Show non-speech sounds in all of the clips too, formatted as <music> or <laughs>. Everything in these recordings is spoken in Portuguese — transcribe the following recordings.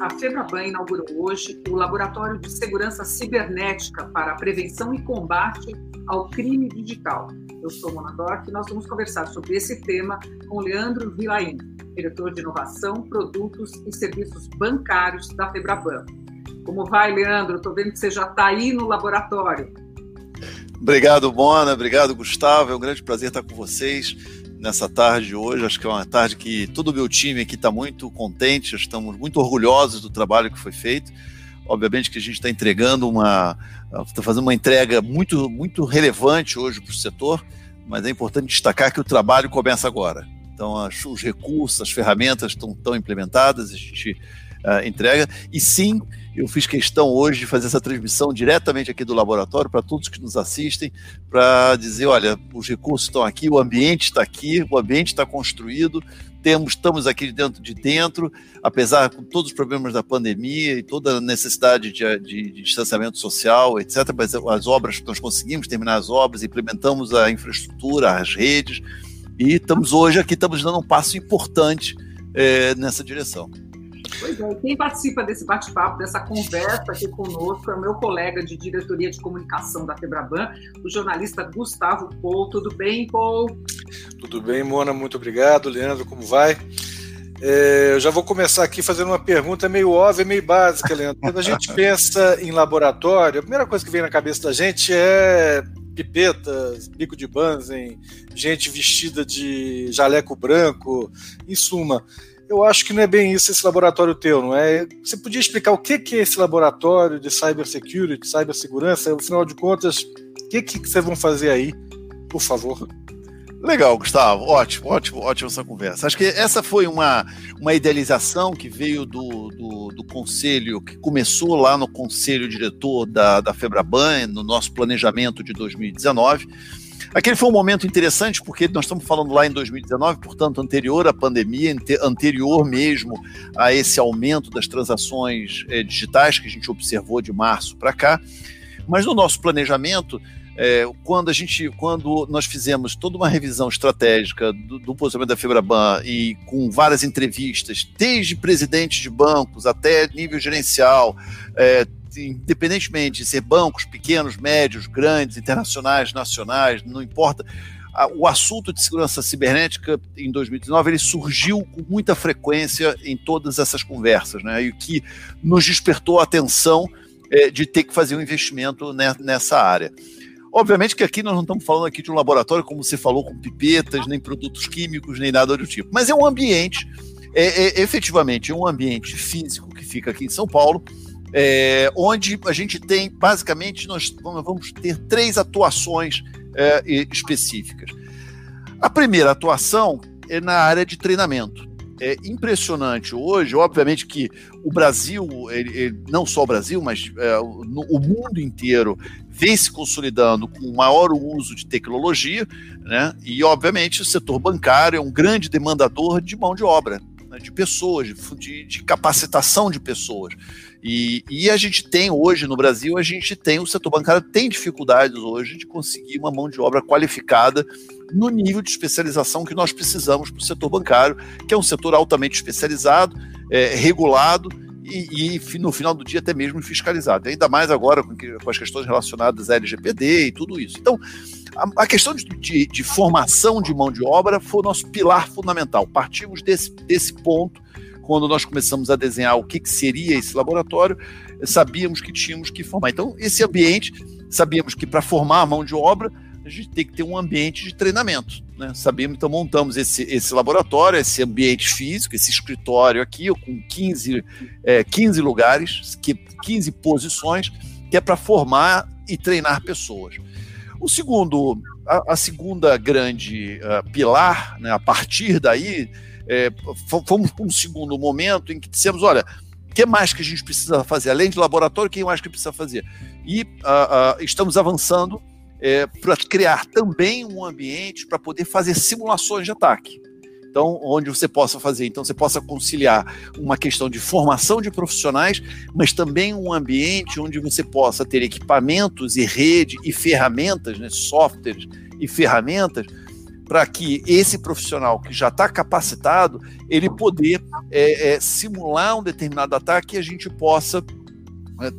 a FEBRABAN inaugurou hoje o Laboratório de Segurança Cibernética para a Prevenção e Combate ao Crime Digital. Eu sou Mona Dork e nós vamos conversar sobre esse tema com Leandro Vilaim, diretor de Inovação, Produtos e Serviços Bancários da FEBRABAN. Como vai, Leandro? Estou vendo que você já está aí no laboratório. Obrigado, Mona. Obrigado, Gustavo. É um grande prazer estar com vocês nessa tarde hoje. Acho que é uma tarde que todo o meu time aqui está muito contente, estamos muito orgulhosos do trabalho que foi feito. Obviamente que a gente está entregando uma. está fazendo uma entrega muito, muito relevante hoje para o setor, mas é importante destacar que o trabalho começa agora. Então, as, os recursos, as ferramentas estão, implementadas, a gente uh, entrega. E sim, eu fiz questão hoje de fazer essa transmissão diretamente aqui do laboratório para todos que nos assistem, para dizer, olha, os recursos estão aqui, o ambiente está aqui, o ambiente está construído, temos, estamos aqui dentro de dentro, apesar com todos os problemas da pandemia e toda a necessidade de, de, de distanciamento social, etc. Mas as obras, nós conseguimos terminar as obras, implementamos a infraestrutura, as redes, e estamos hoje aqui, estamos dando um passo importante é, nessa direção. Pois é, quem participa desse bate-papo, dessa conversa aqui conosco é o meu colega de diretoria de comunicação da Febraban, o jornalista Gustavo Paul. Tudo bem, Paul? Tudo bem, Mona, muito obrigado. Leandro, como vai? É, eu já vou começar aqui fazendo uma pergunta meio óbvia, meio básica, Leandro. Quando a gente <laughs> pensa em laboratório, a primeira coisa que vem na cabeça da gente é pipetas, bico de Banzen, gente vestida de jaleco branco, em suma eu acho que não é bem isso esse laboratório teu, não é? Você podia explicar o que é esse laboratório de cybersecurity, cybersegurança? Afinal de contas, o que, que vocês vão fazer aí, por favor? Legal, Gustavo. Ótimo, ótimo, ótima essa conversa. Acho que essa foi uma, uma idealização que veio do, do, do conselho, que começou lá no conselho diretor da, da Febraban, no nosso planejamento de 2019 Aquele foi um momento interessante, porque nós estamos falando lá em 2019, portanto, anterior à pandemia, anterior mesmo a esse aumento das transações é, digitais que a gente observou de março para cá. Mas no nosso planejamento, é, quando a gente, quando nós fizemos toda uma revisão estratégica do, do posicionamento da Febraban e com várias entrevistas, desde presidentes de bancos até nível gerencial, é, independentemente de ser bancos pequenos, médios, grandes, internacionais, nacionais, não importa, o assunto de segurança cibernética em 2019 ele surgiu com muita frequência em todas essas conversas, né? E o que nos despertou a atenção é, de ter que fazer um investimento nessa área. Obviamente que aqui nós não estamos falando aqui de um laboratório, como você falou, com pipetas, nem produtos químicos, nem nada do tipo. Mas é um ambiente, é, é efetivamente é um ambiente físico que fica aqui em São Paulo, é, onde a gente tem, basicamente, nós vamos ter três atuações é, específicas. A primeira atuação é na área de treinamento. É impressionante hoje, obviamente que o Brasil, ele, ele, não só o Brasil, mas é, no, o mundo inteiro vem se consolidando com maior uso de tecnologia, né? e obviamente o setor bancário é um grande demandador de mão de obra, né? de pessoas, de, de capacitação de pessoas. E, e, a gente tem hoje no Brasil, a gente tem, o setor bancário tem dificuldades hoje de conseguir uma mão de obra qualificada no nível de especialização que nós precisamos para o setor bancário, que é um setor altamente especializado, é, regulado e, e, no final do dia até mesmo fiscalizado. Ainda mais agora com, com as questões relacionadas à LGPD e tudo isso. Então, a, a questão de, de, de, formação de mão de obra foi o nosso pilar fundamental. Partimos desse, desse ponto quando nós começamos a desenhar o que, que seria esse laboratório, sabíamos que tínhamos que formar. Então, esse ambiente, sabíamos que para formar a mão de obra, a gente tem que ter um ambiente de treinamento. Né? Sabíamos, então montamos esse, esse laboratório, esse ambiente físico, esse escritório aqui, com 15, é, 15 lugares, 15 posições, que é para formar e treinar pessoas. O segundo, a, a segunda grande uh, pilar, né, a partir daí, é, fomos para um segundo momento em que dissemos, olha, o que mais que a gente precisa fazer? Além de laboratório, o que mais que precisa fazer? E uh, uh, estamos avançando é, para criar também um ambiente para poder fazer simulações de ataque. Então, onde você possa fazer, então você possa conciliar uma questão de formação de profissionais, mas também um ambiente onde você possa ter equipamentos e rede e ferramentas, né, softwares e ferramentas para que esse profissional que já está capacitado ele poder é, é, simular um determinado ataque e a gente possa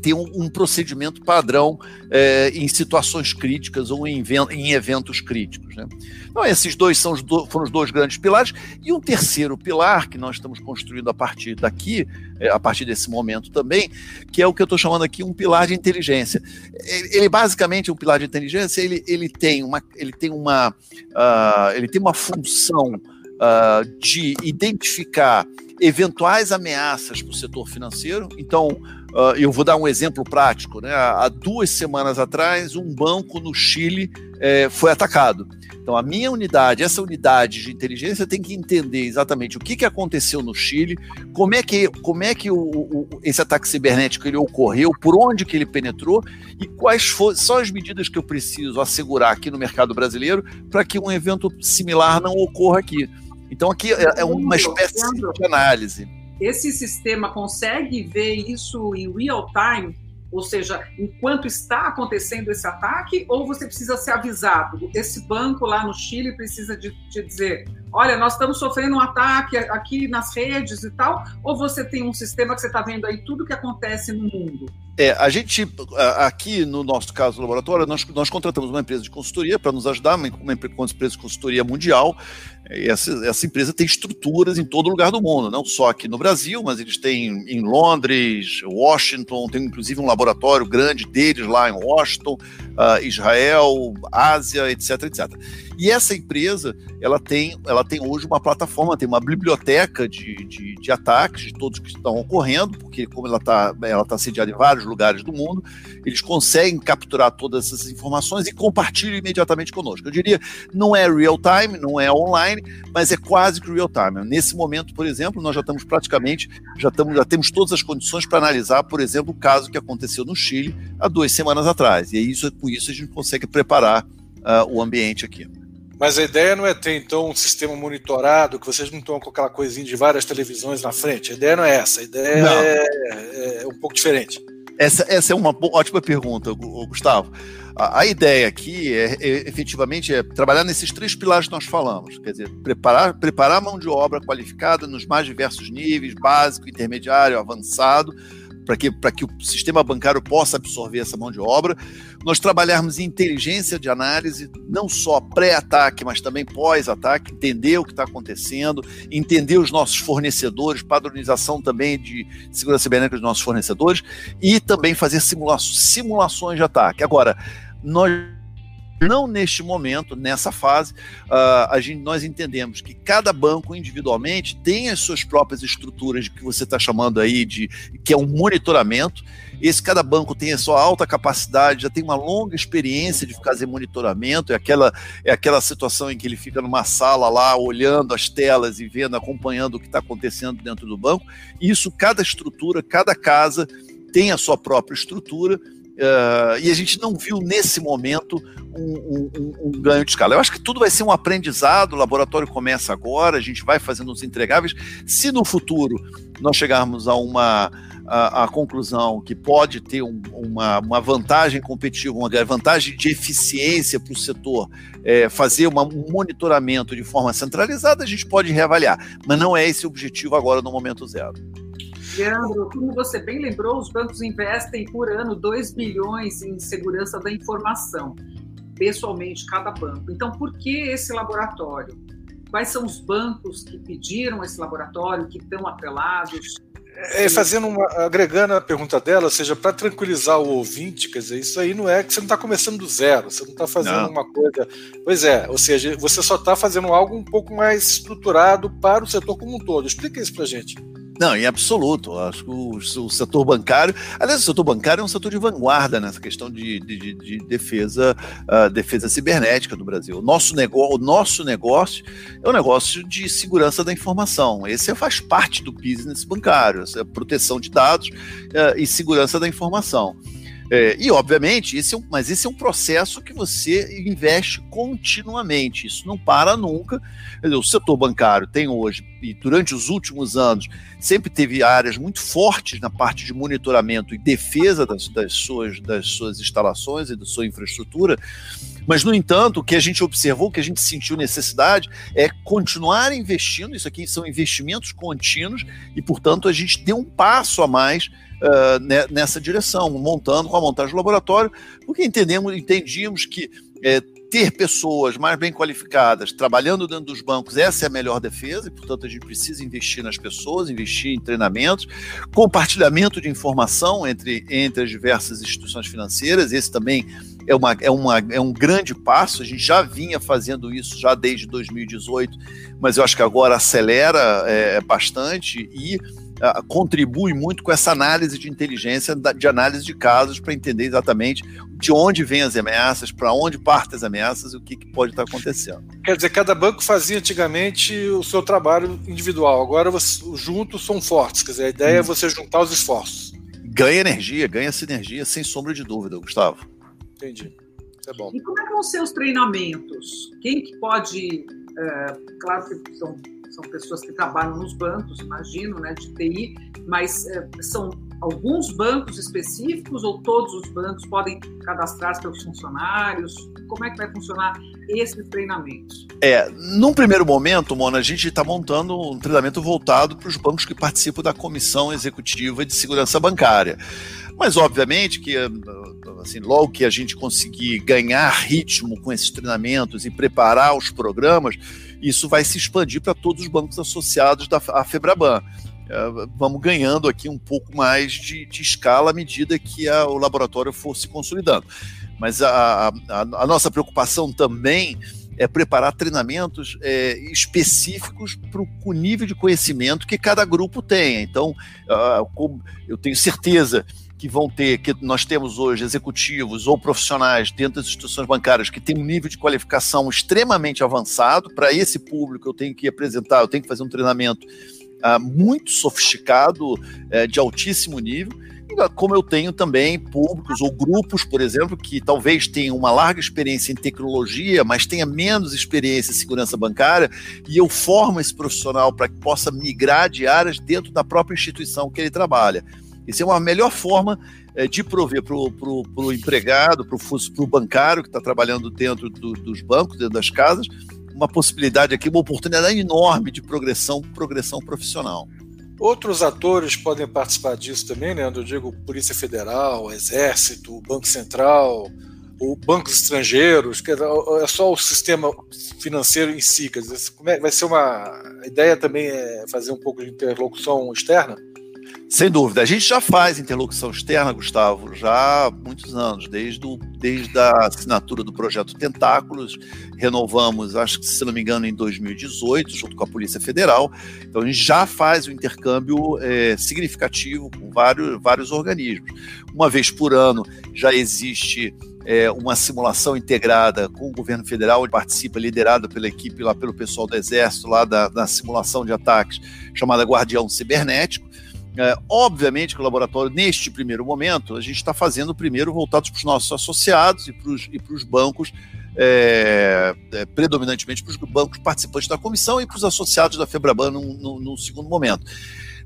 ter um, um, procedimento padrão é, em situações críticas ou em, em eventos críticos. Né? Então, esses dois são os do, foram os dois grandes pilares. E um terceiro pilar que nós estamos construindo a partir daqui, é, a partir desse momento também, que é o que eu estou chamando aqui um pilar de inteligência. Ele, ele basicamente, um pilar de inteligência, ele, ele tem uma, ele tem uma, uh, ele tem uma função uh, de identificar eventuais ameaças para o setor financeiro. Então, uh, eu vou dar um exemplo prático. Né? Há duas semanas atrás, um banco no Chile eh, foi atacado. Então, a minha unidade, essa unidade de inteligência, tem que entender exatamente o que, que aconteceu no Chile, como é que, como é que o, o, esse ataque cibernético ele ocorreu, por onde que ele penetrou e quais for, são as medidas que eu preciso assegurar aqui no mercado brasileiro para que um evento similar não ocorra aqui. Então aqui é, é uma espécie de análise. Esse sistema consegue ver isso em real time, ou seja, enquanto está acontecendo esse ataque, ou você precisa ser avisado? Esse banco lá no Chile precisa de, te dizer: olha, nós estamos sofrendo um ataque aqui nas redes e tal, ou você tem um sistema que você está vendo aí tudo que acontece no mundo? É, a gente, aqui no nosso caso do laboratório, nós, nós contratamos uma empresa de consultoria para nos ajudar, uma, uma empresa de consultoria mundial. Essa, essa empresa tem estruturas em todo lugar do mundo, não só aqui no Brasil, mas eles têm em Londres, Washington, tem inclusive um laboratório grande deles lá em Washington, uh, Israel, Ásia, etc, etc. E essa empresa, ela tem, ela tem hoje uma plataforma, tem uma biblioteca de, de, de ataques, de todos que estão ocorrendo, porque como ela está ela tá sediada em vários lugares do mundo, eles conseguem capturar todas essas informações e compartilham imediatamente conosco. Eu diria, não é real time, não é online, mas é quase que real time. Nesse momento, por exemplo, nós já estamos praticamente, já, estamos, já temos todas as condições para analisar, por exemplo, o caso que aconteceu no Chile há duas semanas atrás. E é isso, com isso a gente consegue preparar uh, o ambiente aqui. Mas a ideia não é ter, então, um sistema monitorado, que vocês não estão com aquela coisinha de várias televisões na frente. A ideia não é essa. A ideia é, é, um pouco diferente. Essa, essa é uma ótima pergunta, Gustavo. A, a ideia aqui é, é, efetivamente é trabalhar nesses três pilares que nós falamos. Quer dizer, preparar, preparar a mão de obra qualificada nos mais diversos níveis, básico, intermediário, avançado, para que, que o sistema bancário possa absorver essa mão de obra. Nós trabalharmos em inteligência de análise, não só pré-ataque, mas também pós-ataque, entender o que está acontecendo, entender os nossos fornecedores, padronização também de segurança cibernética dos nossos fornecedores e também fazer simula simulações de ataque. Agora, nós não neste momento, nessa fase, uh, a gente, nós entendemos que cada banco individualmente tem as suas próprias estruturas que você está chamando aí de que é um monitoramento. Esse cada banco tem a sua alta capacidade, já tem uma longa experiência de fazer monitoramento. É aquela é aquela situação em que ele fica numa sala lá olhando as telas e vendo, acompanhando o que está acontecendo dentro do banco. Isso cada estrutura, cada casa tem a sua própria estrutura Uh, e a gente não viu nesse momento um, um, um, ganho de escala. Eu acho que tudo vai ser um aprendizado, o laboratório começa agora, a gente vai fazendo os entregáveis. Se no futuro nós chegarmos a uma a, a conclusão que pode ter um, uma, uma vantagem competitiva, uma vantagem de eficiência para o setor, é, fazer uma, um monitoramento de forma centralizada, a gente pode reavaliar. Mas não é esse o objetivo agora no momento zero. Leandro, como você bem lembrou, os bancos investem por ano 2 bilhões em segurança da informação, pessoalmente, cada banco. Então, por que esse laboratório? Quais são os bancos que pediram esse laboratório, que estão atrelados? É, fazendo uma, agregando a pergunta dela, ou seja, para tranquilizar o ouvinte, quer dizer, isso aí não é que você não está começando do zero, você não está fazendo não. uma coisa. Pois é, ou seja, você só está fazendo algo um pouco mais estruturado para o setor como um todo. Explica isso para gente. Não, em absoluto. Acho que o, o, setor bancário, aliás, o setor bancário é um setor de vanguarda nessa questão de, de, de defesa, uh, defesa cibernética do Brasil. O nosso, negócio, o nosso negócio é um negócio de segurança da informação. Esse faz parte do business bancário, essa é proteção de dados uh, e segurança da informação. É, e, obviamente, esse é um, mas esse é um processo que você investe continuamente, isso não para nunca. O setor bancário tem hoje, e durante os últimos anos, sempre teve áreas muito fortes na parte de monitoramento e defesa das, das suas, das suas instalações e da sua infraestrutura, Mas, no entanto, o que a gente observou, o que a gente sentiu necessidade é continuar investindo, isso aqui são investimentos contínuos, e, portanto, a gente deu um passo a mais uh, nessa direção, montando com a montagem do laboratório, porque entendemos, entendíamos que é, ter pessoas mais bem qualificadas trabalhando dentro dos bancos, essa é a melhor defesa, e, portanto, a gente precisa investir nas pessoas, investir em treinamentos, compartilhamento de informação entre, entre as diversas instituições financeiras, esse também é, uma, é, uma, é um grande passo, a gente já vinha fazendo isso já desde 2018, mas eu acho que agora acelera é, bastante e uh, contribui muito com essa análise de inteligência, de análise de casos, para entender exatamente de onde vêm as ameaças, para onde partem as ameaças e o que, que, pode estar acontecendo. Quer dizer, cada banco fazia antigamente o seu trabalho individual, agora você, juntos são fortes, quer dizer, a ideia hum. é você juntar os esforços. Ganha energia, ganha sinergia, sem sombra de dúvida, Gustavo. Entendi. É bom. E como é que vão ser os treinamentos? Quem que pode. É, claro que são são pessoas que trabalham nos bancos, imagino, né, de TI, mas é, são alguns bancos específicos ou todos os bancos podem cadastrar seus funcionários? Como é que vai funcionar esses treinamentos? É, num primeiro momento, Mona, a gente está montando um treinamento voltado para os bancos que participam da Comissão Executiva de Segurança Bancária. Mas, obviamente, que assim, logo que a gente conseguir ganhar ritmo com esses treinamentos e preparar os programas, isso vai se expandir para todos os bancos associados da Febraban. É, vamos ganhando aqui um pouco mais de, de escala à medida que a, o laboratório for se consolidando. Mas a, a, a nossa preocupação também é preparar treinamentos é, específicos para o nível de conhecimento que cada grupo tem. Então, uh, eu tenho certeza que vão ter, que nós temos hoje executivos ou profissionais dentro das instituições bancárias que têm um nível de qualificação extremamente avançado. Para esse público, eu tenho que apresentar, eu tenho que fazer um treinamento uh, muito sofisticado, uh, de altíssimo nível. Como eu tenho também públicos ou grupos, por exemplo, que talvez tenham uma larga experiência em tecnologia, mas tenha menos experiência em segurança bancária, e eu formo esse profissional para que possa migrar de áreas dentro da própria instituição que ele trabalha. Isso é uma melhor forma é, de prover para o empregado, para o bancário que está trabalhando dentro do, dos bancos, dentro das casas, uma possibilidade aqui, uma oportunidade enorme de progressão, progressão profissional. Outros atores podem participar disso também, né? Eu digo Polícia Federal, Exército, Banco Central, ou bancos estrangeiros, que é só o sistema financeiro em si. Quer dizer, como é, vai ser uma. A ideia também é fazer um pouco de interlocução externa? Sem dúvida. A gente já faz interlocução externa, Gustavo, já há muitos anos, desde, o, desde a assinatura do projeto Tentáculos. Renovamos, acho que, se não me engano, em 2018, junto com a Polícia Federal. Então, a gente já faz um intercâmbio é, significativo com vários, vários organismos. Uma vez por ano já existe é, uma simulação integrada com o governo federal, ele participa, liderada pela equipe lá pelo pessoal do Exército, lá da, da simulação de ataques, chamada Guardião Cibernético. É, obviamente que o laboratório, neste primeiro momento, a gente está fazendo primeiro voltados para os nossos associados e para os bancos, é, é, predominantemente para os bancos participantes da comissão e para os associados da Febraban num, segundo momento.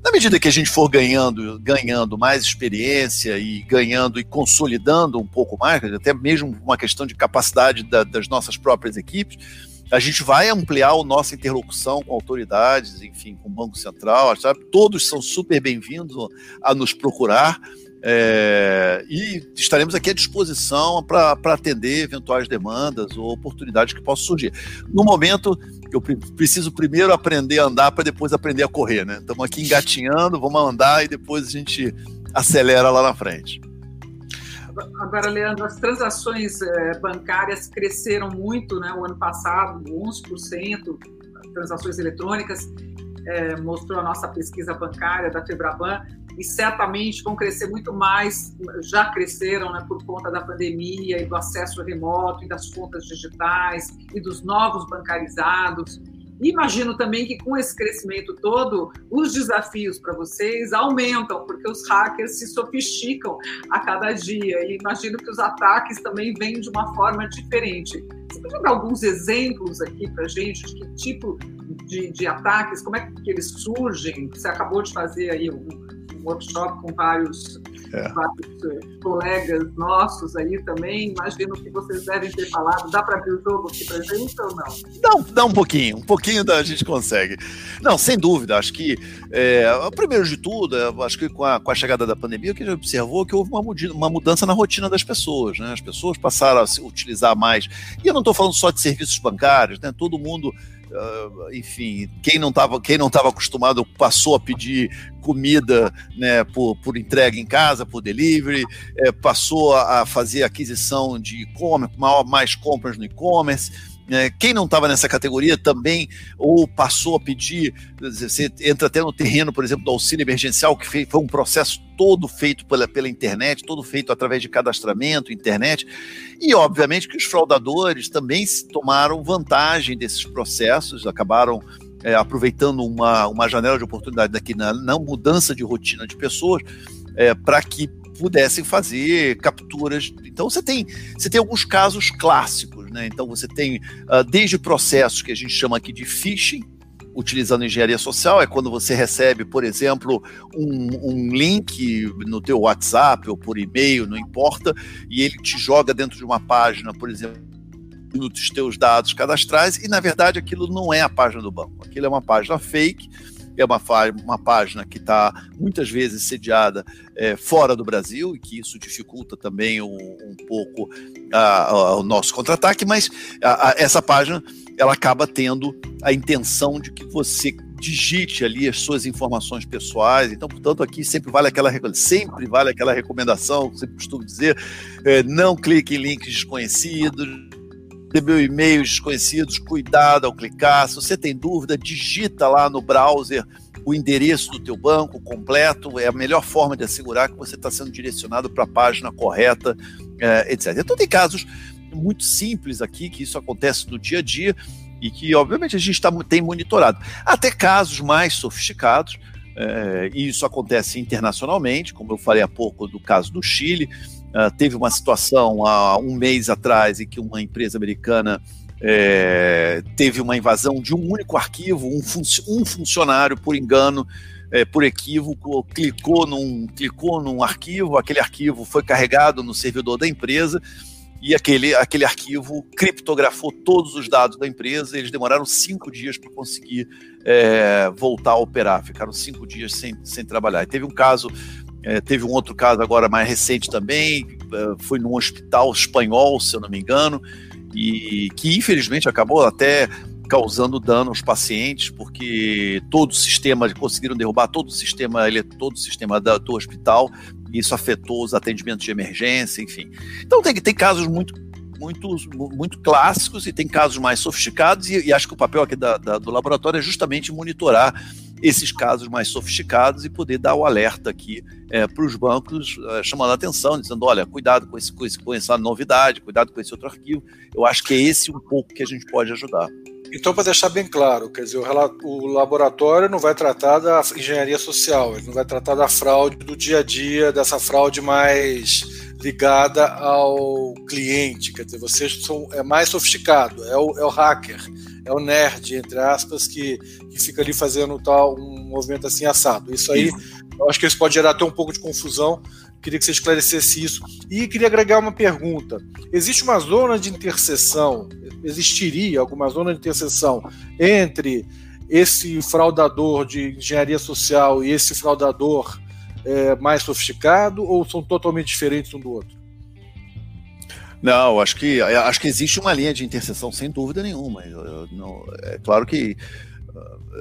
Na medida que a gente for ganhando, ganhando mais experiência e ganhando e consolidando um pouco mais, até mesmo uma questão de capacidade da, das nossas próprias equipes, a gente vai ampliar a nossa interlocução com autoridades, enfim, com o Banco Central, sabe? Todos são super bem-vindos a nos procurar. É, e estaremos aqui à disposição para atender eventuais demandas ou oportunidades que possam surgir. No momento, eu preciso primeiro aprender a andar para depois aprender a correr, né? Estamos aqui engatinhando, vamos andar e depois a gente acelera lá na frente. Agora, Leandro, as transações é, bancárias cresceram muito né, o ano passado, 11%, transações eletrônicas, é, mostrou a nossa pesquisa bancária da Febraban, e certamente vão crescer muito mais, já cresceram né, por conta da pandemia e do acesso remoto e das contas digitais e dos novos bancarizados. Imagino também que com esse crescimento todo, os desafios para vocês aumentam, porque os hackers se sofisticam a cada dia. E imagino que os ataques também vêm de uma forma diferente. Você pode dar alguns exemplos aqui para gente de que tipo de, de, ataques, como é que eles surgem? Você acabou de fazer aí um, workshop com vários, é. vários colegas nossos aí também. Imagino que vocês devem ter falado. Dá para abrir o jogo aqui para gente ou não? Não, dá um pouquinho, um pouquinho da, a gente consegue. Não, sem dúvida. Acho que, é, primeiro de tudo, acho que com a, com a chegada da pandemia, o que a gente observou é que houve uma, uma mudança na rotina das pessoas. Né? As pessoas passaram a se utilizar mais. E eu não estou falando só de serviços bancários, né? todo mundo Uh, enfim, quem não estava quem não estava acostumado passou a pedir comida né, por, por entrega em casa, por delivery, é, passou a fazer aquisição de e-commerce, mais compras no e-commerce é, quem não estava nessa categoria também ou passou a pedir, você entra até no terreno, por exemplo, do auxílio emergencial, que foi um processo todo feito pela, pela internet, todo feito através de cadastramento, internet, e obviamente que os fraudadores também tomaram vantagem desses processos, acabaram é, aproveitando uma, uma janela de oportunidade daqui na, na mudança de rotina de pessoas, é, para que pudessem fazer capturas. Então você tem, você tem alguns casos clássicos né? Então você tem uh, desde processos que a gente chama aqui de phishing, utilizando engenharia social, é quando você recebe, por exemplo, um, um, link no teu WhatsApp ou por e-mail, não importa, e ele te joga dentro de uma página, por exemplo, dos teus dados cadastrais, e na verdade aquilo não é a página do banco, aquilo é uma página fake, é uma, uma página que está muitas vezes sediada é, fora do Brasil, e que isso dificulta também um, um pouco a, a, o nosso contra-ataque, mas a, essa página ela acaba tendo a intenção de que você digite ali as suas informações pessoais. Então, portanto, aqui sempre vale aquela sempre vale aquela recomendação, sempre costumo dizer, é, não clique em links desconhecidos, recebeu e-mails desconhecidos, cuidado ao clicar. Se você tem dúvida, digita lá no browser o endereço do teu banco completo. É a melhor forma de assegurar que você está sendo direcionado para a página correta, é, etc. Então tem casos muito simples aqui que isso acontece no dia a dia e que obviamente a gente tá, tem monitorado. Até casos mais sofisticados. É, e isso acontece internacionalmente, como eu falei há pouco do caso do Chile, Uh, teve uma situação há um mês atrás em que uma empresa americana é, teve uma invasão de um único arquivo, um, um funcionário, por engano, é, por equívoco, clicou num, clicou num arquivo, aquele arquivo foi carregado no servidor da empresa e aquele, aquele arquivo criptografou todos os dados da empresa. eles demoraram cinco dias para conseguir é, voltar a operar, ficaram cinco dias sem, sem trabalhar. E teve um caso é, teve um outro caso agora mais recente também, é, foi num hospital espanhol, se eu não me engano, e que infelizmente acabou até causando dano aos pacientes, porque todo o sistema, conseguiram derrubar todo o sistema, todo o sistema da, do hospital, e isso afetou os atendimentos de emergência, enfim. Então tem, tem casos muito muito, muito clássicos e tem casos mais sofisticados, e, e acho que o papel aqui da, da, do laboratório é justamente monitorar esses casos mais sofisticados e poder dar o alerta aqui é, para os bancos, é, chamando a atenção, dizendo: olha, cuidado com, esse, com, esse, com essa novidade, cuidado com esse outro arquivo. Eu acho que é esse um pouco que a gente pode ajudar. Então, para deixar bem claro, quer dizer, o, laboratório não vai tratar da engenharia social, ele não vai tratar da fraude do dia a dia, dessa fraude mais ligada ao cliente, quer dizer, vocês são é mais sofisticado, é o, é o hacker, é o nerd, entre aspas, que, que fica ali fazendo tal, um movimento assim assado. Isso aí, eu acho que isso pode gerar até um pouco de confusão. Queria que você esclarecesse isso. E queria agregar uma pergunta: existe uma zona de interseção, existiria alguma zona de interseção entre esse fraudador de engenharia social e esse fraudador é, mais sofisticado, ou são totalmente diferentes um do outro? Não, acho que acho que existe uma linha de interseção sem dúvida nenhuma. Eu, eu, não, é claro que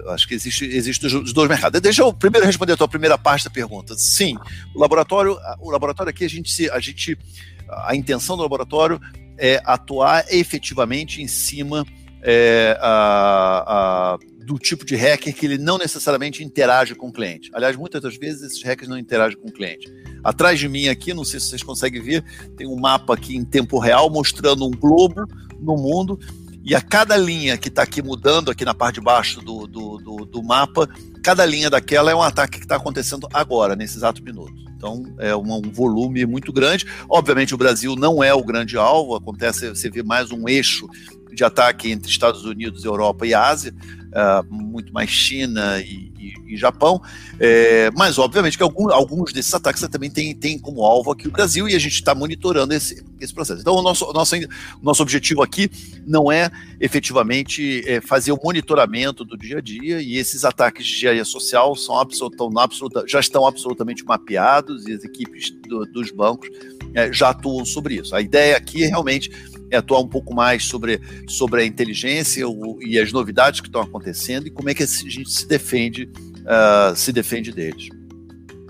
acho que existe, existe os dois mercados. Deixa eu primeiro responder a tua primeira parte da pergunta. Sim, o laboratório, o laboratório aqui a gente a gente a intenção do laboratório é atuar efetivamente em cima é, a, a, do tipo de hacker que ele não necessariamente interage com o cliente. Aliás, muitas das vezes esses hackers não interagem com o cliente. Atrás de mim aqui, não sei se vocês conseguem ver, tem um mapa aqui em tempo real mostrando um globo no mundo e a cada linha que está aqui mudando aqui na parte de baixo do, do, do, do mapa, cada linha daquela é um ataque que está acontecendo agora, nesse exato minuto. Então é um, um, volume muito grande. Obviamente o Brasil não é o grande alvo, acontece, você vê mais um eixo de ataque entre Estados Unidos, Europa e Ásia, uh, muito mais China e, e, e Japão, é, mas obviamente que algum, alguns desses ataques também têm tem como alvo aqui o Brasil e a gente está monitorando esse, esse processo. Então, o nosso, nosso, nosso objetivo aqui não é efetivamente é, fazer o monitoramento do dia a dia e esses ataques de engenharia social são absolut, absoluta, já estão absolutamente mapeados e as equipes do, dos bancos é, já atuam sobre isso. A ideia aqui é realmente é atuar um pouco mais sobre, sobre a inteligência o, e as novidades que estão acontecendo e como é que a gente se defende, uh, se defende deles.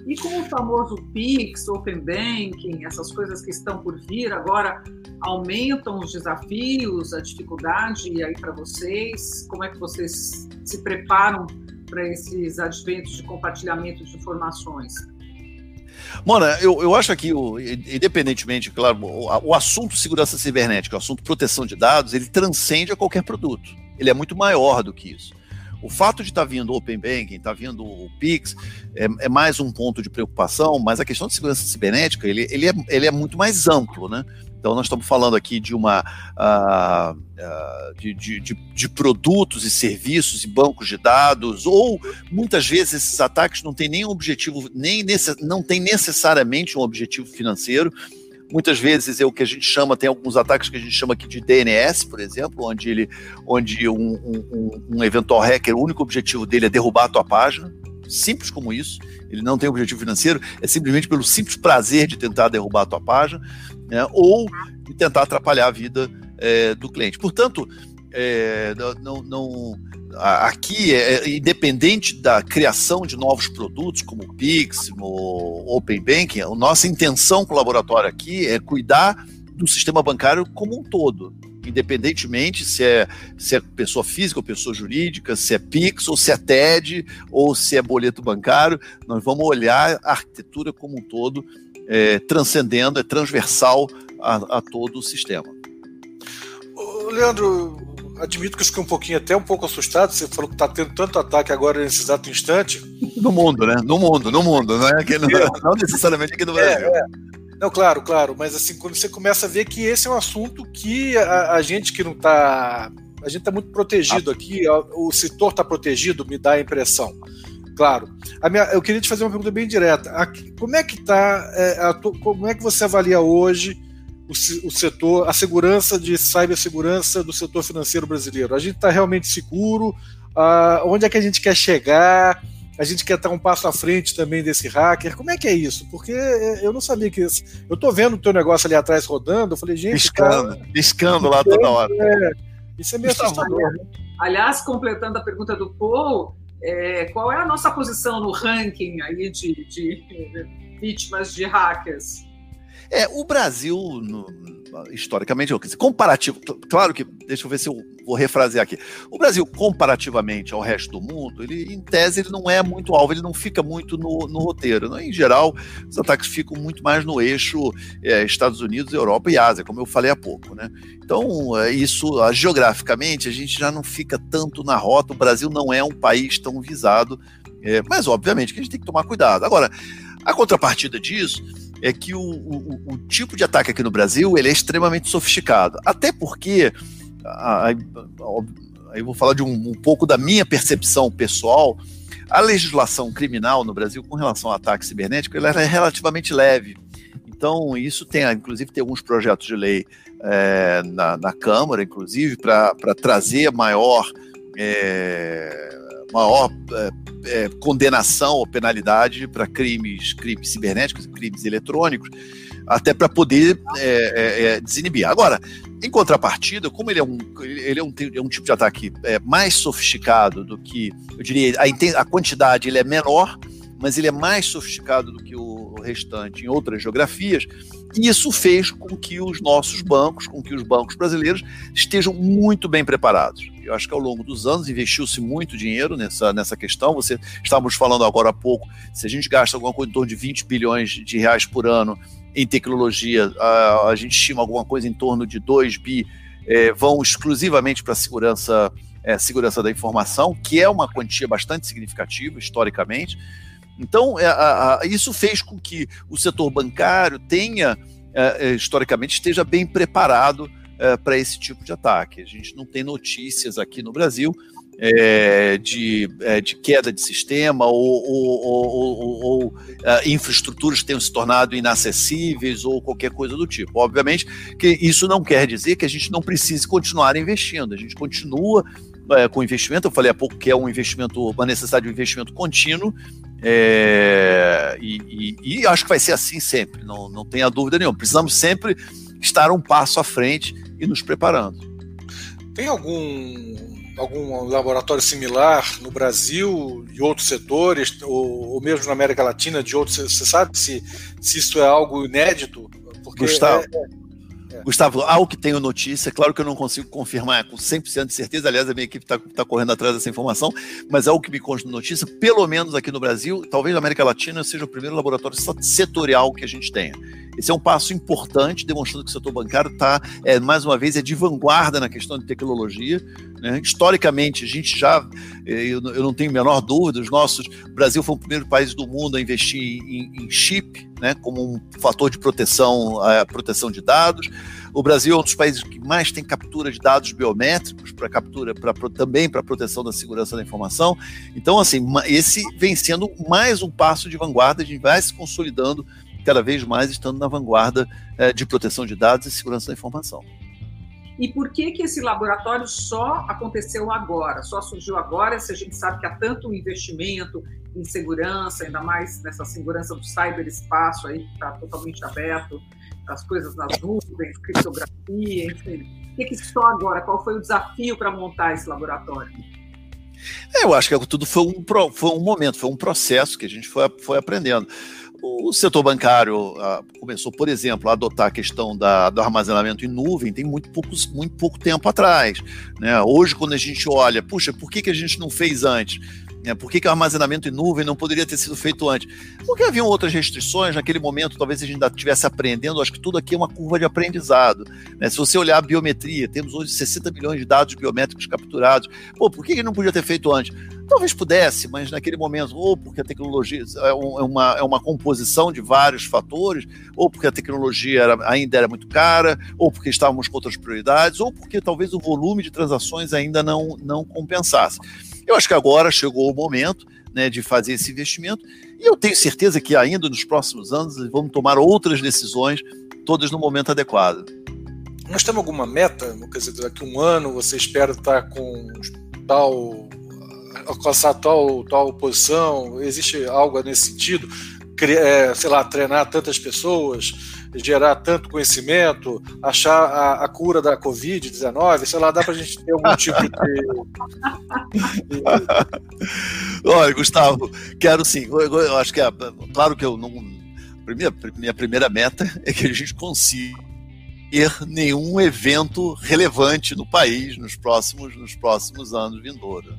E com o famoso PIX, Open Banking, essas coisas que estão por vir, agora aumentam os desafios, a dificuldade aí para vocês? Como é que vocês se preparam para esses adventos de compartilhamento de informações? Mona, eu, eu acho que, independentemente, claro, o, o assunto segurança cibernética, o assunto proteção de dados, ele transcende a qualquer produto. Ele é muito maior do que isso. O fato de estar tá vindo o Open Banking, estar tá vindo o Pix, é, é, mais um ponto de preocupação, mas a questão de segurança cibernética, ele, ele, é, ele é muito mais amplo, né? Então, nós estamos falando aqui de uma uh, uh, de, de, de, de, produtos e serviços e bancos de dados, ou muitas vezes esses ataques não têm nenhum objetivo, nem necess, não tem necessariamente um objetivo financeiro. Muitas vezes é o que a gente chama, tem alguns ataques que a gente chama aqui de DNS, por exemplo, onde ele, onde um, um, um eventual hacker, o único objetivo dele é derrubar a tua página, simples como isso. Ele não tem objetivo financeiro, é simplesmente pelo simples prazer de tentar derrubar a tua página né, ou de tentar atrapalhar a vida é, do cliente. Portanto, é, não, não, aqui, é, é, independente da criação de novos produtos, como o Pix, o Open Banking, a nossa intenção com o laboratório aqui é cuidar do sistema bancário como um todo independentemente se é, se é pessoa física ou pessoa jurídica, se é Pix ou se é TED ou se é boleto bancário, nós vamos olhar a arquitetura como um todo é, transcendendo, é transversal a, a todo o sistema. Leandro, admito que eu fiquei um pouquinho, até um pouco assustado. Você falou que está tendo tanto ataque agora nesse exato instante. No mundo, né? No mundo, no mundo, não é aqui no, é. não necessariamente aqui no é, Brasil. É, é. Não, claro, claro, mas assim, quando você começa a ver que esse é um assunto que a, a gente que não está. A gente está muito protegido ah. aqui, o setor está protegido, me dá a impressão. Claro. A minha, eu queria te fazer uma pergunta bem direta. como é que está, é, como é que você avalia hoje o, o, setor, a segurança de cibersegurança do setor financeiro brasileiro? A gente está realmente seguro? Ah, onde é que a gente quer chegar? A gente quer estar um passo à frente também desse hacker. Como é que é isso? Porque é, eu não sabia que isso. Eu estou vendo o teu negócio ali atrás rodando. Eu falei, gente. Piscando, cara, piscando lá toda hora. É, isso é meio assustador. Né? Aliás, completando a pergunta do Paul, é, qual é a nossa posição no ranking aí de, de vítimas de hackers? É, o Brasil, no, historicamente, comparativo, claro que, deixa eu ver se eu vou refrasear aqui. O Brasil, comparativamente ao resto do mundo, ele, em tese, ele não é muito alvo, ele não fica muito no, no roteiro. Né? Em geral, os ataques ficam muito mais no eixo é, Estados Unidos, Europa e Ásia, como eu falei há pouco. Né? Então, é, isso, geograficamente, a gente já não fica tanto na rota. O Brasil não é um país tão visado, é, mas, obviamente, que a gente tem que tomar cuidado. Agora, a contrapartida disso é que o, o, o, tipo de ataque aqui no Brasil ele é extremamente sofisticado. Até porque, aí eu vou falar de um, um, pouco da minha percepção pessoal, a legislação criminal no Brasil com relação ao ataque cibernético ela é relativamente leve. Então, isso tem, inclusive, tem alguns projetos de lei é, na, na, Câmara, inclusive, para trazer maior. É, maior é, é, condenação ou penalidade para crimes, crimes cibernéticos, crimes eletrônicos, até para poder é, é, é, desinibir. Agora, em contrapartida, como ele é um, ele é um, é um tipo de ataque é, mais sofisticado do que, eu diria, a, a quantidade ele é menor, mas ele é mais sofisticado do que o restante em outras geografias, e isso fez com que os nossos bancos, com que os bancos brasileiros estejam muito bem preparados. Eu acho que ao longo dos anos investiu-se muito dinheiro nessa, nessa questão. Você estávamos falando agora há pouco, se a gente gasta alguma coisa em torno de 20 bilhões de reais por ano em tecnologia, a, a gente estima alguma coisa em torno de 2 bi é, vão exclusivamente para a segurança, é, segurança da informação, que é uma quantia bastante significativa historicamente. Então, é, a, a, isso fez com que o setor bancário tenha, é, é, historicamente, esteja bem preparado para esse tipo de ataque. A gente não tem notícias aqui no Brasil é, de, é, de, queda de sistema ou, ou, ou, ou infraestruturas que tenham se tornado inacessíveis ou qualquer coisa do tipo. Obviamente que isso não quer dizer que a gente não precise continuar investindo, a gente continua é, com investimento, eu falei há pouco que é um investimento, uma necessidade de um investimento contínuo, é, e, e, e, acho que vai ser assim sempre, não, não tenha dúvida nenhuma. Precisamos sempre estar um passo à frente e nos preparando. Tem algum algum laboratório similar no Brasil e outros setores, ou, ou, mesmo na América Latina, de outros? Você sabe se, se isso é algo inédito? Porque Gustavo, é, é. Gustavo, algo que tenho notícia, claro que eu não consigo confirmar com 100% de certeza, aliás, a minha equipe está tá correndo atrás dessa informação, mas é algo que me consta notícia, pelo menos aqui no Brasil, talvez na América Latina seja o primeiro laboratório setorial que a gente tenha. Esse é um passo importante, demonstrando que o setor bancário está, é, mais uma vez, é de vanguarda na questão de tecnologia. Né? Historicamente, a gente já, é, eu, eu, não tenho a menor dúvida, os nossos, o Brasil foi o primeiro país do mundo a investir em, em chip, né, como um fator de proteção, a proteção de dados. O Brasil é um dos países que mais tem captura de dados biométricos para captura, pra, também para proteção da segurança da informação. Então, assim, esse vem sendo mais um passo de vanguarda, a gente vai se consolidando cada vez mais estando na vanguarda é, de proteção de dados e segurança da informação. E por que que esse laboratório só aconteceu agora, só surgiu agora, se a gente sabe que há tanto investimento em segurança, ainda mais nessa segurança do cyberespaço aí que está totalmente aberto, as coisas nas nuvens, criptografia, enfim. Por que, que só agora? Qual foi o desafio para montar esse laboratório? É, eu acho que tudo foi um, foi um momento, foi um processo que a gente foi, foi aprendendo. O setor bancário ah, começou, por exemplo, a adotar a questão da, do armazenamento em nuvem tem muito, poucos, muito pouco tempo atrás. Né? Hoje, quando a gente olha, puxa, por que, que a gente não fez antes? Né? Por que, que o armazenamento em nuvem não poderia ter sido feito antes? Porque haviam outras restrições, naquele momento talvez a gente ainda estivesse aprendendo, acho que tudo aqui é uma curva de aprendizado. Né? Se você olhar a biometria, temos hoje 60 milhões de dados biométricos capturados. Pô, por que, que não podia ter feito antes? Talvez pudesse, mas naquele momento, ou porque a tecnologia é, é uma, é uma composição de vários fatores, ou porque a tecnologia era, ainda era muito cara, ou porque estávamos com outras prioridades, ou porque talvez o volume de transações ainda não, não compensasse. Eu acho que agora chegou o momento né, de fazer esse investimento e eu tenho certeza que ainda nos próximos anos vamos tomar outras decisões, todas no momento adequado. Nós temos alguma meta? Quer daqui a um ano você espera estar com tal alcançar tal, tal posição? Existe algo nesse sentido? é, sei lá, treinar tantas pessoas, gerar tanto conhecimento, achar a, a cura da Covid-19, sei lá, dá para a gente ter algum tipo de. <laughs> Olha, Gustavo, quero sim. Eu, eu acho que é claro que eu não. Primeira, minha primeira meta é que a gente consiga ter nenhum evento relevante no país nos próximos, nos próximos anos vindouros.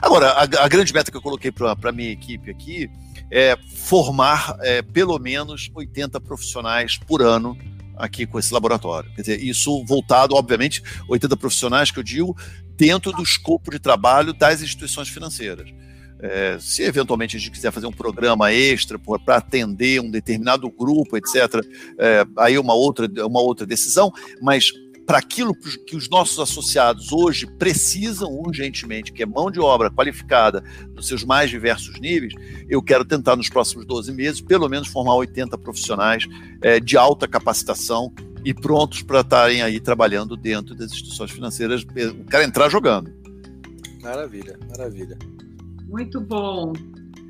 Agora, a, a grande meta que eu coloquei para a minha equipe aqui é, formar é, pelo menos 80 profissionais por ano aqui com esse laboratório. Quer dizer, isso voltado, obviamente, 80 profissionais que eu digo, dentro do escopo de trabalho das instituições financeiras. É, se eventualmente a gente quiser fazer um programa extra para atender um determinado grupo, etc., é, aí uma outra, uma outra decisão, mas para aquilo que os nossos associados hoje precisam urgentemente, que é mão de obra qualificada nos seus mais diversos níveis, eu quero tentar nos próximos 12 meses, pelo menos, formar 80 profissionais é, de alta capacitação e prontos para estarem aí trabalhando dentro das instituições financeiras. Eu quero entrar jogando. Maravilha, maravilha. Muito bom.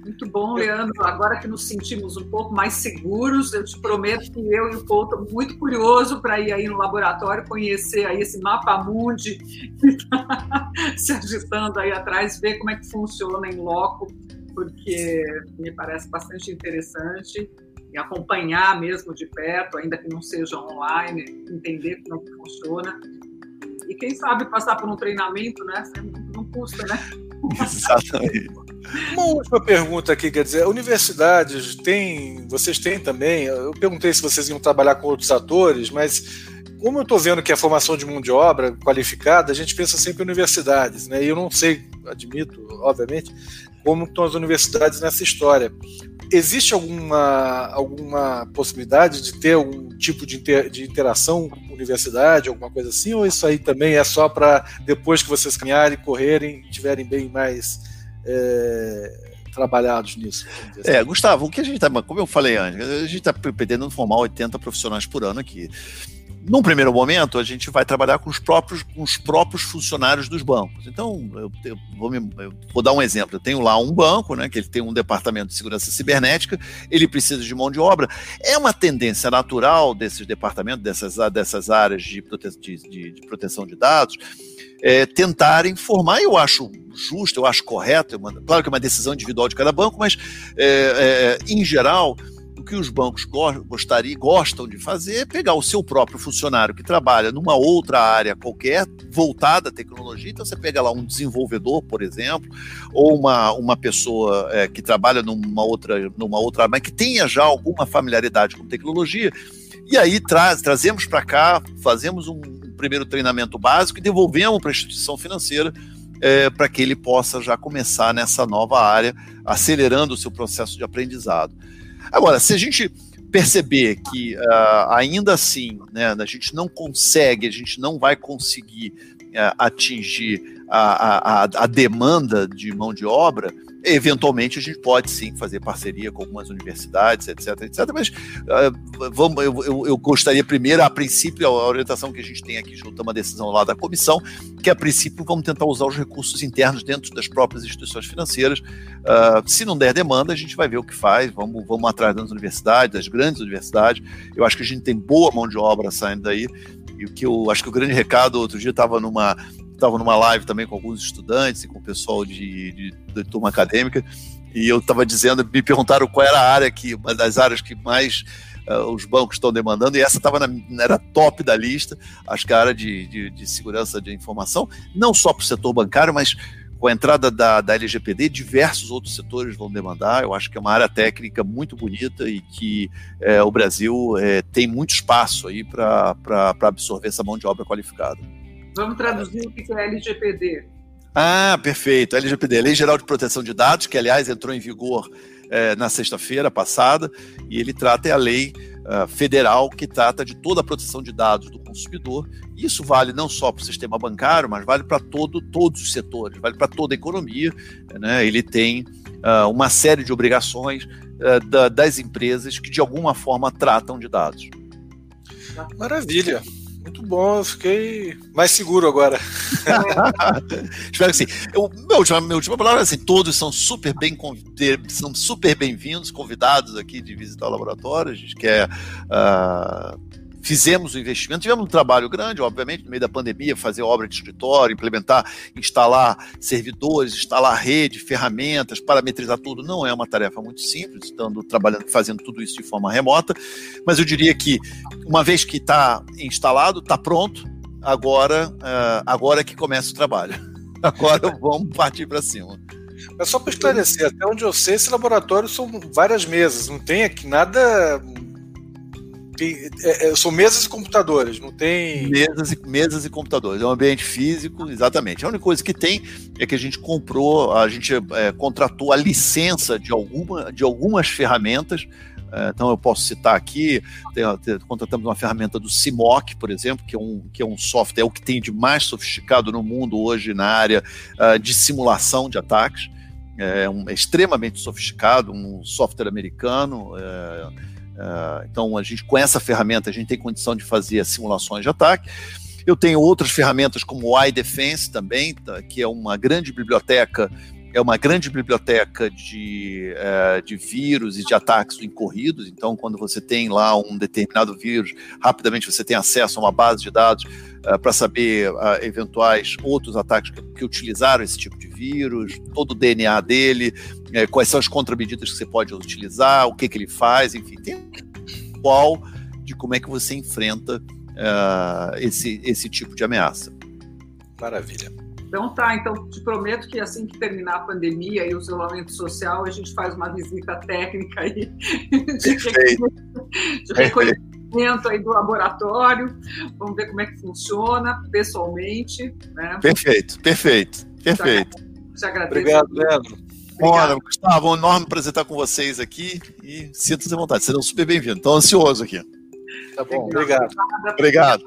Muito bom, Leandro. Agora que nos sentimos um pouco mais seguros, eu te prometo que eu e o Paul estamos muito curioso para ir aí no laboratório conhecer aí esse mapa mundi que <laughs> está se agitando aí atrás, ver como é que funciona em loco, porque me parece bastante interessante e acompanhar mesmo de perto, ainda que não seja online, entender como é que funciona. E quem sabe passar por um treinamento, né? Não custa, né? <laughs> Exatamente. Uma última pergunta aqui, quer dizer, universidades têm, vocês têm também, eu perguntei se vocês iam trabalhar com outros atores, mas como eu estou vendo que a formação de mão de obra qualificada, a gente pensa sempre em universidades, né? E eu não sei, admito, obviamente, como estão as universidades nessa história. Existe alguma, alguma possibilidade de ter algum tipo de, inter, de interação com universidade, alguma coisa assim, ou isso aí também é só para depois que vocês caminharem, correrem, tiverem bem mais é, trabalhados nisso? É, assim? Gustavo, o que a gente está, como eu falei antes, a gente está pretendendo formar 80 profissionais por ano aqui. Num primeiro momento, a gente vai trabalhar com os próprios, com os próprios funcionários dos bancos. Então, eu, eu, vou me, eu, vou dar um exemplo. Eu tenho lá um banco, né, que ele tem um departamento de segurança cibernética, ele precisa de mão de obra. É uma tendência natural desses departamentos, dessas, dessas áreas de, prote, de, de, de proteção de dados, é, tentarem formar, eu acho justo, eu acho correto, é claro que é uma decisão individual de cada banco, mas, é, é, em geral, que os bancos gostariam, gostam de fazer é pegar o seu próprio funcionário que trabalha numa outra área qualquer, voltada à tecnologia. Então, você pega lá um desenvolvedor, por exemplo, ou uma, uma pessoa é, que trabalha numa outra, numa outra área, mas que tenha já alguma familiaridade com tecnologia. E aí traz, trazemos para cá, fazemos um, primeiro treinamento básico e devolvemos para a instituição financeira é, para que ele possa já começar nessa nova área, acelerando o seu processo de aprendizado. Agora, se a gente perceber que uh, ainda assim né, a gente não consegue, a gente não vai conseguir uh, atingir a, a, a, demanda de mão de obra, eventualmente a gente pode sim fazer parceria com algumas universidades, etc, etc. Mas uh, vamos, eu, eu, eu, gostaria primeiro, a princípio, a orientação que a gente tem aqui junto a uma decisão lá da comissão, que a princípio vamos tentar usar os recursos internos dentro das próprias instituições financeiras. Uh, se não der demanda, a gente vai ver o que faz, vamos, vamos atrás das universidades, das grandes universidades. Eu acho que a gente tem boa mão de obra saindo daí. E o que eu acho que o grande recado, outro dia estava numa estava numa live também com alguns estudantes e com o pessoal de, de, de turma acadêmica, e eu estava dizendo, me perguntaram qual era a área que, uma das áreas que mais uh, os bancos estão demandando, e essa estava era top da lista, acho que a área de, de, de segurança de informação, não só para o setor bancário, mas com a entrada da, da LGPD, diversos outros setores vão demandar. Eu acho que é uma área técnica muito bonita e que é, o Brasil é, tem muito espaço aí para absorver essa mão de obra qualificada. Vamos traduzir o que é LGPD. Ah, perfeito. LGPD, Lei Geral de Proteção de Dados, que aliás entrou em vigor é, na sexta-feira passada, e ele trata é a lei uh, federal que trata de toda a proteção de dados do consumidor. Isso vale não só para o sistema bancário, mas vale para todo, todos os setores, vale para toda a economia. Né? Ele tem uh, uma série de obrigações uh, da, das empresas que de alguma forma tratam de dados. Maravilha. Muito bom, eu fiquei mais seguro agora. <laughs> Espero que sim. Eu, meu, última, minha última palavra é assim: todos são super bem são super bem-vindos, convidados aqui de visitar o laboratório. A gente quer uh, fizemos o investimento, tivemos um trabalho grande, obviamente, no meio da pandemia, fazer obra de escritório, implementar, instalar servidores, instalar rede, ferramentas, parametrizar tudo, não é uma tarefa muito simples, estando trabalhando, fazendo tudo isso de forma remota, mas eu diria que uma vez que está instalado, está pronto, agora, uh, agora é que começa o trabalho. <laughs> Agora vamos partir para cima. Mas só para esclarecer, até onde eu sei, esse laboratório são várias mesas, não tem aqui nada tem, é, é, são mesas e computadores, não tem. Mesas e, mesas e computadores. É um ambiente físico, exatamente. A única coisa que tem é que a gente comprou, a gente é, contratou a licença de, alguma, de algumas ferramentas. É, então eu posso citar aqui, tem, tem, contratamos uma ferramenta do CIMOC, por exemplo, que é um, que é um software, é o que tem de mais sofisticado no mundo hoje na área uh, de simulação de ataques. É, um, é extremamente sofisticado, um software americano. É, Uh, então, a gente, com essa ferramenta, a gente tem condição de fazer simulações de ataque. Eu tenho outras ferramentas como o iDefense também, tá, que é uma grande biblioteca é uma grande biblioteca de, uh, de vírus e de ataques incorridos. Então, quando você tem lá um determinado vírus, rapidamente você tem acesso a uma base de dados uh, para saber uh, eventuais outros ataques que, que, utilizaram esse tipo de vírus, todo o DNA dele, quais são as contramedidas que você pode utilizar, o que, que ele faz, enfim, tem um qual de como é que você enfrenta esse, esse tipo de ameaça. Maravilha. Então tá, então te prometo que assim que terminar a pandemia e o isolamento social, a gente faz uma visita técnica aí <laughs> de, de reconhecimento aí do laboratório, vamos ver como é que funciona pessoalmente. Né? Perfeito, perfeito, perfeito. Te agradeço. Obrigado, Leandro. Olha, Gustavo, um enorme prazer estar com vocês aqui e sinto-se à vontade, serão super bem-vindos. Estou ansioso aqui. Tá bom, obrigado. Obrigado.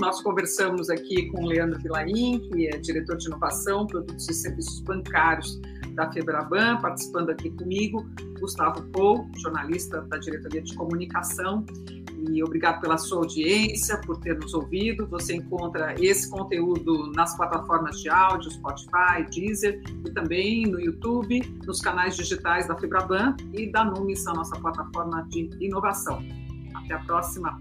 Nós conversamos aqui com o Leandro Vilaim, que é diretor de inovação, produtos e serviços bancários da Febraban, participando aqui comigo, Gustavo Pou, jornalista da diretoria de comunicação. E obrigado pela sua audiência, por ter nos ouvido. Você encontra esse conteúdo nas plataformas de áudio, Spotify, Deezer e também no YouTube, nos canais digitais da Febraban e da Numis, a nossa plataforma de inovação. Até a próxima.